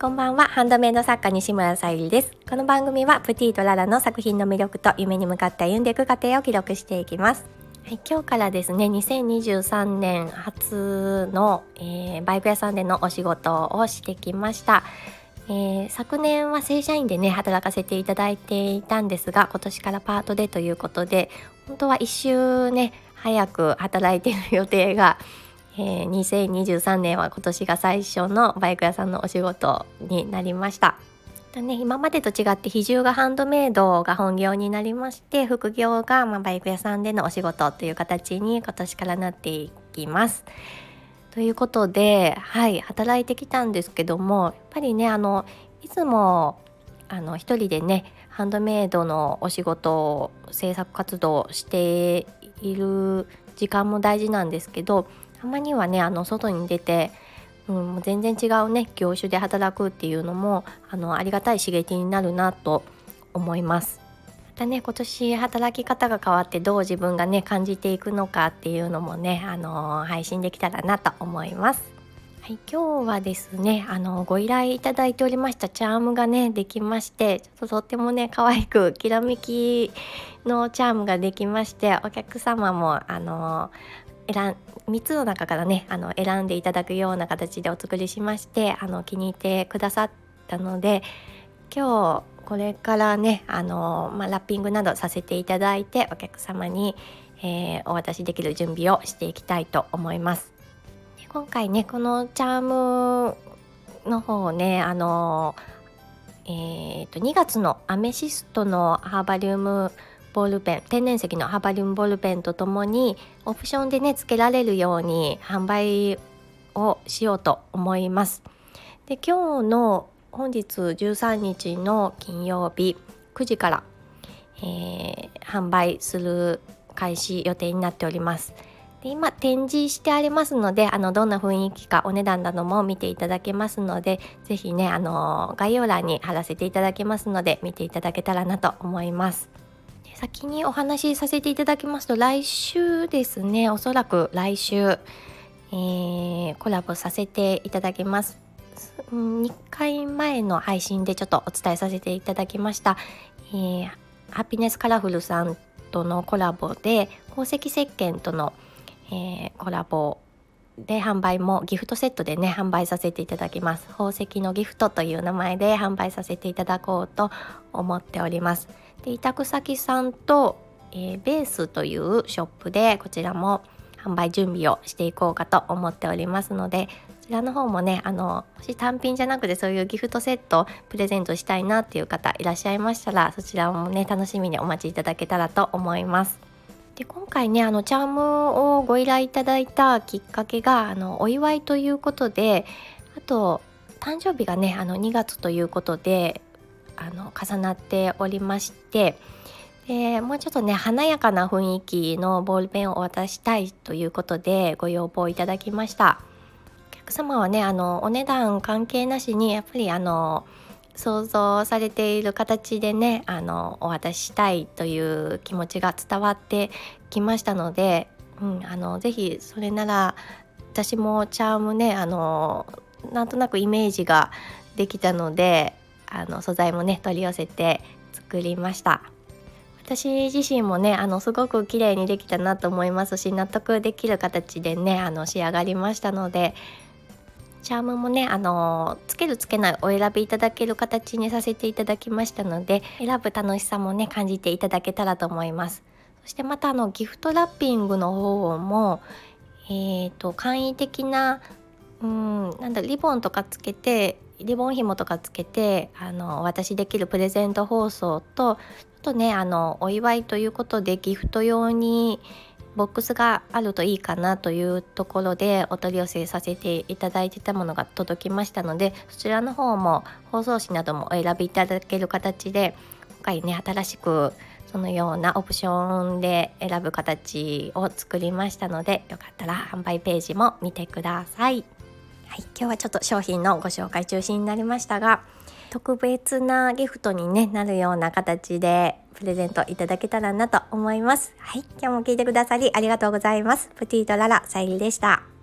こんばんは。ハンドメイド作家西村さゆりです。この番組はプティとララの作品の魅力と夢に向かって歩んでいく過程を記録していきます。はい、今日からですね2023年初の、えー、バイク屋さんでのお仕事をしてきました。えー、昨年は正社員でね働かせていただいていたんですが今年からパートでということで本当は1週ね早く働いている予定が、えー、2023年は今年が最初のバイク屋さんのお仕事になりました。ね、今までと違って比重がハンドメイドが本業になりまして副業がまバイク屋さんでのお仕事という形に今年からなっていきます。ということで、はい、働いてきたんですけどもやっぱりねあのいつもあの一人でねハンドメイドのお仕事を制作活動している時間も大事なんですけどたまにはねあの外に出て、うん、全然違うね業種で働くっていうのもあのありがたい刺激になるなと思います。またね今年働き方が変わってどう自分がね感じていくのかっていうのもねあの配信できたらなと思います。はい、今日はですねあのご依頼いただいておりましたチャームがねできましてちょっととってもね可愛くきらめきのチャームができましてお客様もあの選3つの中からねあの選んでいただくような形でお作りしましてあの気に入ってくださったので今日これからねあの、まあ、ラッピングなどさせていただいてお客様に、えー、お渡しできる準備をしていきたいと思います。で今回ねこのチャームの方をねあのえーと、2月のアメシストのハーバリウムボールペン天然石のハバリウムボールペンとともにオプションでね付けられるように販売をしようと思います。で今日の本日13日の金曜日9時から、えー、販売する開始予定になっております。で今展示してありますのであのどんな雰囲気かお値段なども見ていただけますので是非ねあの概要欄に貼らせていただけますので見ていただけたらなと思います。先にお話しさせていただきますと来週ですねおそらく来週、えー、コラボさせていただきます。2回前の配信でちょっとお伝えさせていただきました、えー、ハピネスカラフルさんとのコラボで宝石石鹸との、えー、コラボで販売もギフトセットでね販売させていただきます宝石のギフトという名前で販売させていただこうと思っておりますで委託先さんと、えー、ベースというショップでこちらも販売準備をしていこうかと思っておりますのでちらの方もねあのもし単品じゃなくてそういうギフトセットプレゼントしたいなっていう方いらっしゃいましたらそちらもね楽しみにお待ちいただけたらと思います。で今回ねあのチャームをご依頼いただいたきっかけがあのお祝いということであと誕生日がねあの2月ということであの重なっておりましてでもうちょっとね華やかな雰囲気のボールペンをお渡したいということでご要望いただきましたお。客様はねあのお値段関係なしにやっぱりあの想像されている形でねあのお渡ししたいという気持ちが伝わってきましたので、うん、あのぜひそれなら私もチャームねあのなんとなくイメージができたのであの素材もね取り寄せて作りました。私自身もねあのすごく綺麗にできたなと思いますし納得できる形でねあの仕上がりましたのでチャームもねあのつけるつけないお選びいただける形にさせていただきましたので選ぶ楽しさもね感じていただけたらと思います。そしてまたあのギフトラッピングの方もえーと、簡易的なうんなんだリボンとかつけてリボン紐とかつけてあのお渡しできるプレゼント包装とちょっとねあのお祝いということでギフト用にボックスがあるといいかなというところでお取り寄せさせていただいてたものが届きましたのでそちらの方も包装紙などもお選びいただける形で今回ね新しくそのようなオプションで選ぶ形を作りましたのでよかったら販売ページも見てください。はい、今日はちょっと商品のご紹介中心になりましたが特別なギフトに、ね、なるような形でプレゼントいただけたらなと思います。はい、今日も聞いてくださりありがとうございます。プティートララさゆりでした。